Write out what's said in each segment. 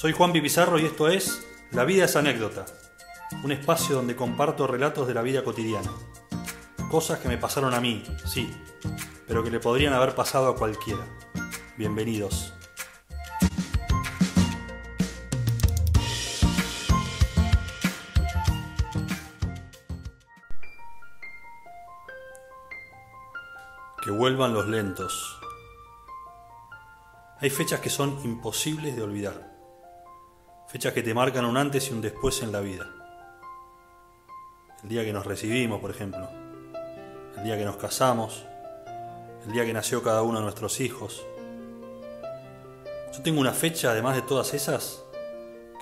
Soy Juan Pizarro y esto es La vida es anécdota, un espacio donde comparto relatos de la vida cotidiana. Cosas que me pasaron a mí, sí, pero que le podrían haber pasado a cualquiera. Bienvenidos. Que vuelvan los lentos. Hay fechas que son imposibles de olvidar. Fechas que te marcan un antes y un después en la vida. El día que nos recibimos, por ejemplo. El día que nos casamos. El día que nació cada uno de nuestros hijos. Yo tengo una fecha, además de todas esas,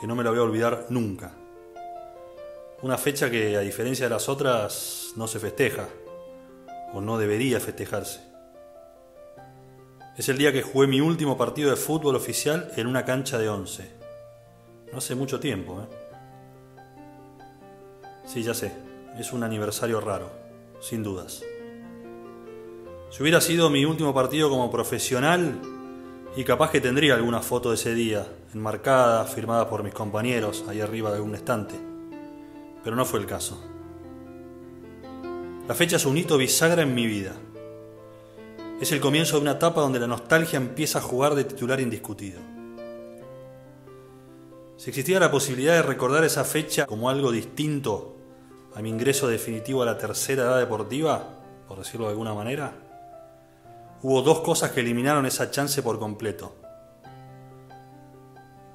que no me la voy a olvidar nunca. Una fecha que, a diferencia de las otras, no se festeja, o no debería festejarse. Es el día que jugué mi último partido de fútbol oficial en una cancha de once. No hace mucho tiempo, ¿eh? Sí, ya sé, es un aniversario raro, sin dudas. Si hubiera sido mi último partido como profesional, y capaz que tendría alguna foto de ese día, enmarcada, firmada por mis compañeros, ahí arriba de algún estante. Pero no fue el caso. La fecha es un hito bisagra en mi vida. Es el comienzo de una etapa donde la nostalgia empieza a jugar de titular indiscutido. Si existía la posibilidad de recordar esa fecha como algo distinto a mi ingreso definitivo a la tercera edad deportiva, por decirlo de alguna manera, hubo dos cosas que eliminaron esa chance por completo.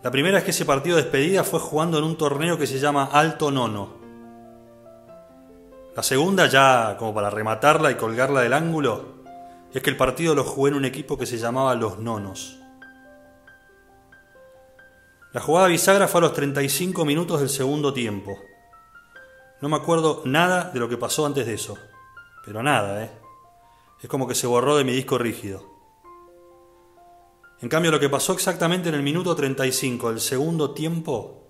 La primera es que ese partido de despedida fue jugando en un torneo que se llama Alto Nono. La segunda, ya como para rematarla y colgarla del ángulo, es que el partido lo jugué en un equipo que se llamaba Los Nonos. La jugada bisagra fue a los 35 minutos del segundo tiempo. No me acuerdo nada de lo que pasó antes de eso. Pero nada, ¿eh? Es como que se borró de mi disco rígido. En cambio, lo que pasó exactamente en el minuto 35 del segundo tiempo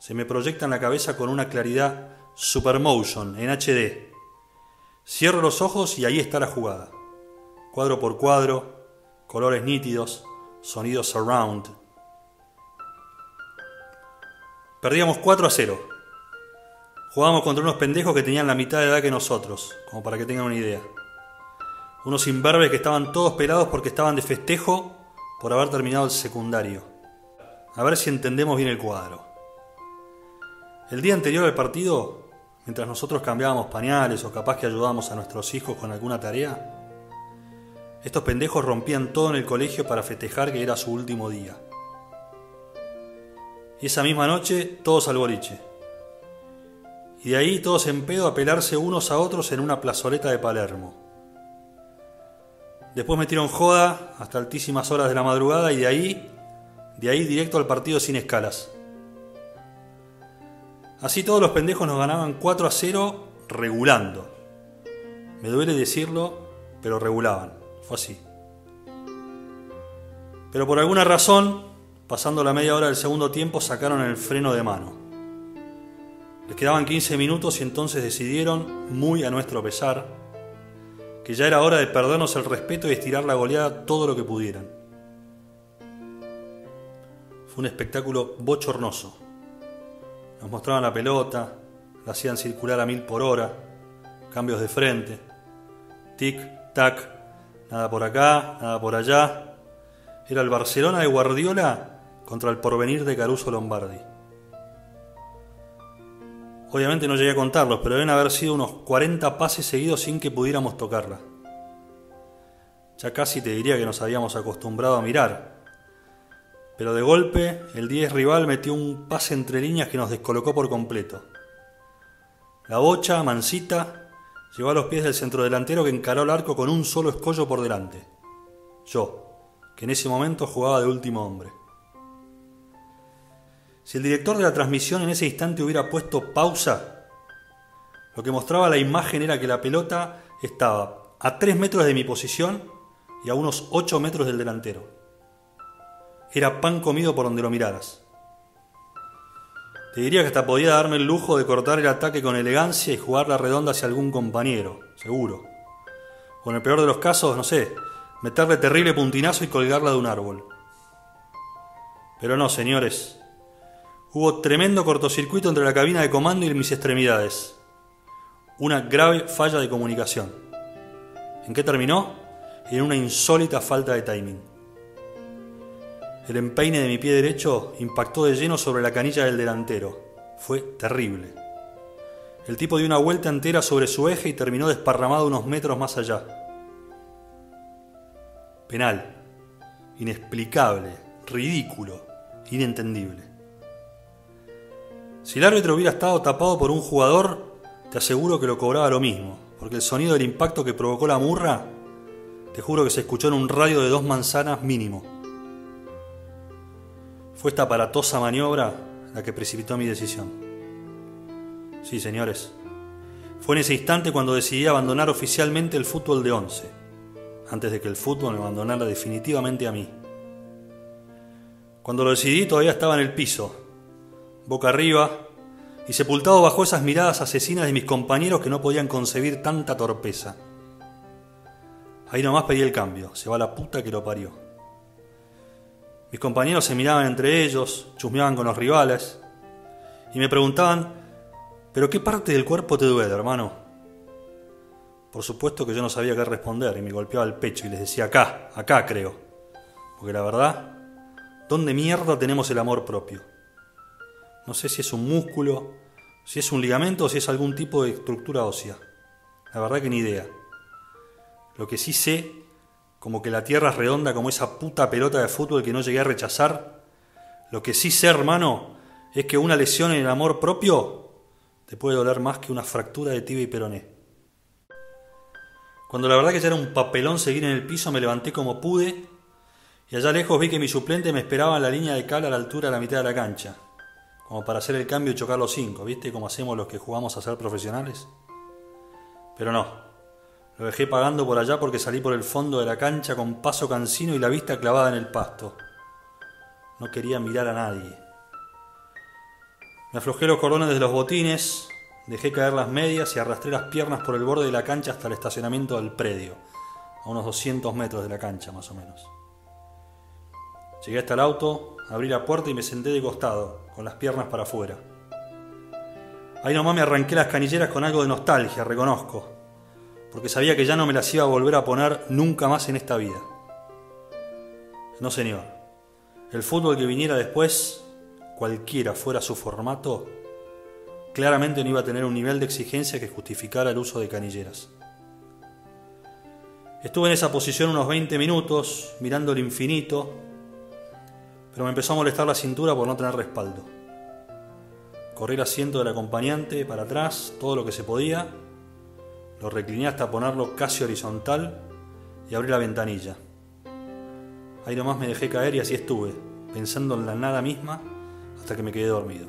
se me proyecta en la cabeza con una claridad supermotion en HD. Cierro los ojos y ahí está la jugada. Cuadro por cuadro, colores nítidos, sonidos surround. Perdíamos 4 a 0. Jugábamos contra unos pendejos que tenían la mitad de edad que nosotros, como para que tengan una idea. Unos imberbes que estaban todos pelados porque estaban de festejo por haber terminado el secundario. A ver si entendemos bien el cuadro. El día anterior al partido, mientras nosotros cambiábamos pañales o capaz que ayudábamos a nuestros hijos con alguna tarea, estos pendejos rompían todo en el colegio para festejar que era su último día. Y esa misma noche, todos al boliche. Y de ahí todos en pedo a pelarse unos a otros en una plazoleta de Palermo. Después metieron joda hasta altísimas horas de la madrugada y de ahí, de ahí directo al partido sin escalas. Así todos los pendejos nos ganaban 4 a 0 regulando. Me duele decirlo, pero regulaban. Fue así. Pero por alguna razón, pasando la media hora del segundo tiempo, sacaron el freno de mano. Les quedaban 15 minutos y entonces decidieron, muy a nuestro pesar, que ya era hora de perdernos el respeto y estirar la goleada todo lo que pudieran. Fue un espectáculo bochornoso. Nos mostraban la pelota, la hacían circular a mil por hora, cambios de frente, tic, tac, nada por acá, nada por allá. Era el Barcelona de Guardiola contra el porvenir de Caruso Lombardi. Obviamente no llegué a contarlos, pero deben haber sido unos 40 pases seguidos sin que pudiéramos tocarla. Ya casi te diría que nos habíamos acostumbrado a mirar. Pero de golpe, el 10 rival metió un pase entre líneas que nos descolocó por completo. La bocha, mansita, llegó a los pies del centrodelantero que encaró el arco con un solo escollo por delante. Yo, que en ese momento jugaba de último hombre. Si el director de la transmisión en ese instante hubiera puesto pausa, lo que mostraba la imagen era que la pelota estaba a 3 metros de mi posición y a unos 8 metros del delantero. Era pan comido por donde lo miraras. Te diría que hasta podía darme el lujo de cortar el ataque con elegancia y jugar la redonda hacia algún compañero, seguro. O en el peor de los casos, no sé, meterle terrible puntinazo y colgarla de un árbol. Pero no, señores, Hubo tremendo cortocircuito entre la cabina de comando y mis extremidades. Una grave falla de comunicación. ¿En qué terminó? En una insólita falta de timing. El empeine de mi pie derecho impactó de lleno sobre la canilla del delantero. Fue terrible. El tipo dio una vuelta entera sobre su eje y terminó desparramado unos metros más allá. Penal. Inexplicable. Ridículo. Inentendible. Si el árbitro hubiera estado tapado por un jugador, te aseguro que lo cobraba lo mismo, porque el sonido del impacto que provocó la murra, te juro que se escuchó en un radio de dos manzanas mínimo. Fue esta aparatosa maniobra la que precipitó mi decisión. Sí, señores. Fue en ese instante cuando decidí abandonar oficialmente el fútbol de once, antes de que el fútbol me abandonara definitivamente a mí. Cuando lo decidí todavía estaba en el piso, boca arriba, y sepultado bajo esas miradas asesinas de mis compañeros que no podían concebir tanta torpeza. Ahí nomás pedí el cambio, se va la puta que lo parió. Mis compañeros se miraban entre ellos, chusmeaban con los rivales, y me preguntaban pero ¿qué parte del cuerpo te duele, hermano? Por supuesto que yo no sabía qué responder y me golpeaba el pecho y les decía acá, acá creo. Porque la verdad, ¿dónde mierda tenemos el amor propio? No sé si es un músculo, si es un ligamento o si es algún tipo de estructura ósea. La verdad que ni idea. Lo que sí sé, como que la tierra es redonda como esa puta pelota de fútbol que no llegué a rechazar, lo que sí sé, hermano, es que una lesión en el amor propio te puede doler más que una fractura de tibia y peroné. Cuando la verdad que ya era un papelón seguir en el piso, me levanté como pude y allá lejos vi que mi suplente me esperaba en la línea de cal a la altura de la mitad de la cancha, como para hacer el cambio y chocar los cinco, ¿viste? Como hacemos los que jugamos a ser profesionales. Pero no, lo dejé pagando por allá porque salí por el fondo de la cancha con paso cansino y la vista clavada en el pasto. No quería mirar a nadie. Me aflojé los cordones de los botines, dejé caer las medias y arrastré las piernas por el borde de la cancha hasta el estacionamiento del predio, a unos 200 metros de la cancha más o menos. Llegué hasta el auto, abrí la puerta y me senté de costado, con las piernas para afuera. Ahí nomás me arranqué las canilleras con algo de nostalgia, reconozco, porque sabía que ya no me las iba a volver a poner nunca más en esta vida. No, señor. El fútbol que viniera después cualquiera fuera su formato, claramente no iba a tener un nivel de exigencia que justificara el uso de canilleras. Estuve en esa posición unos 20 minutos, mirando el infinito, pero me empezó a molestar la cintura por no tener respaldo. Corrí el asiento del acompañante para atrás, todo lo que se podía, lo recliné hasta ponerlo casi horizontal y abrí la ventanilla. Ahí nomás me dejé caer y así estuve, pensando en la nada misma hasta que me quedé dormido.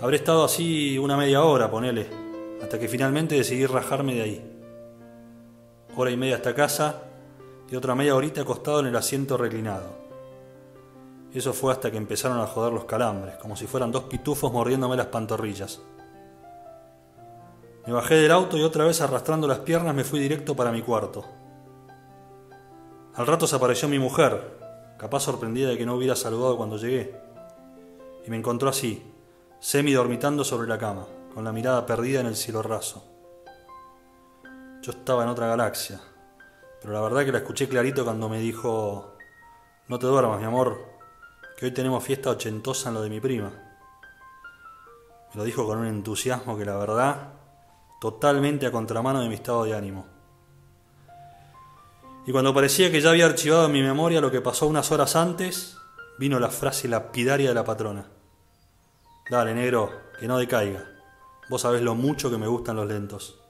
Habré estado así una media hora, ponele, hasta que finalmente decidí rajarme de ahí. Hora y media hasta casa y otra media horita acostado en el asiento reclinado. Eso fue hasta que empezaron a joder los calambres, como si fueran dos pitufos mordiéndome las pantorrillas. Me bajé del auto y otra vez arrastrando las piernas me fui directo para mi cuarto. Al rato se apareció mi mujer, capaz sorprendida de que no hubiera saludado cuando llegué. Y me encontró así, semi dormitando sobre la cama, con la mirada perdida en el cielo raso. Yo estaba en otra galaxia, pero la verdad que la escuché clarito cuando me dijo, no te duermas, mi amor, que hoy tenemos fiesta ochentosa en lo de mi prima. Me lo dijo con un entusiasmo que la verdad, totalmente a contramano de mi estado de ánimo. Y cuando parecía que ya había archivado en mi memoria lo que pasó unas horas antes, vino la frase lapidaria de la patrona. Dale, negro, que no decaiga. Vos sabés lo mucho que me gustan los lentos.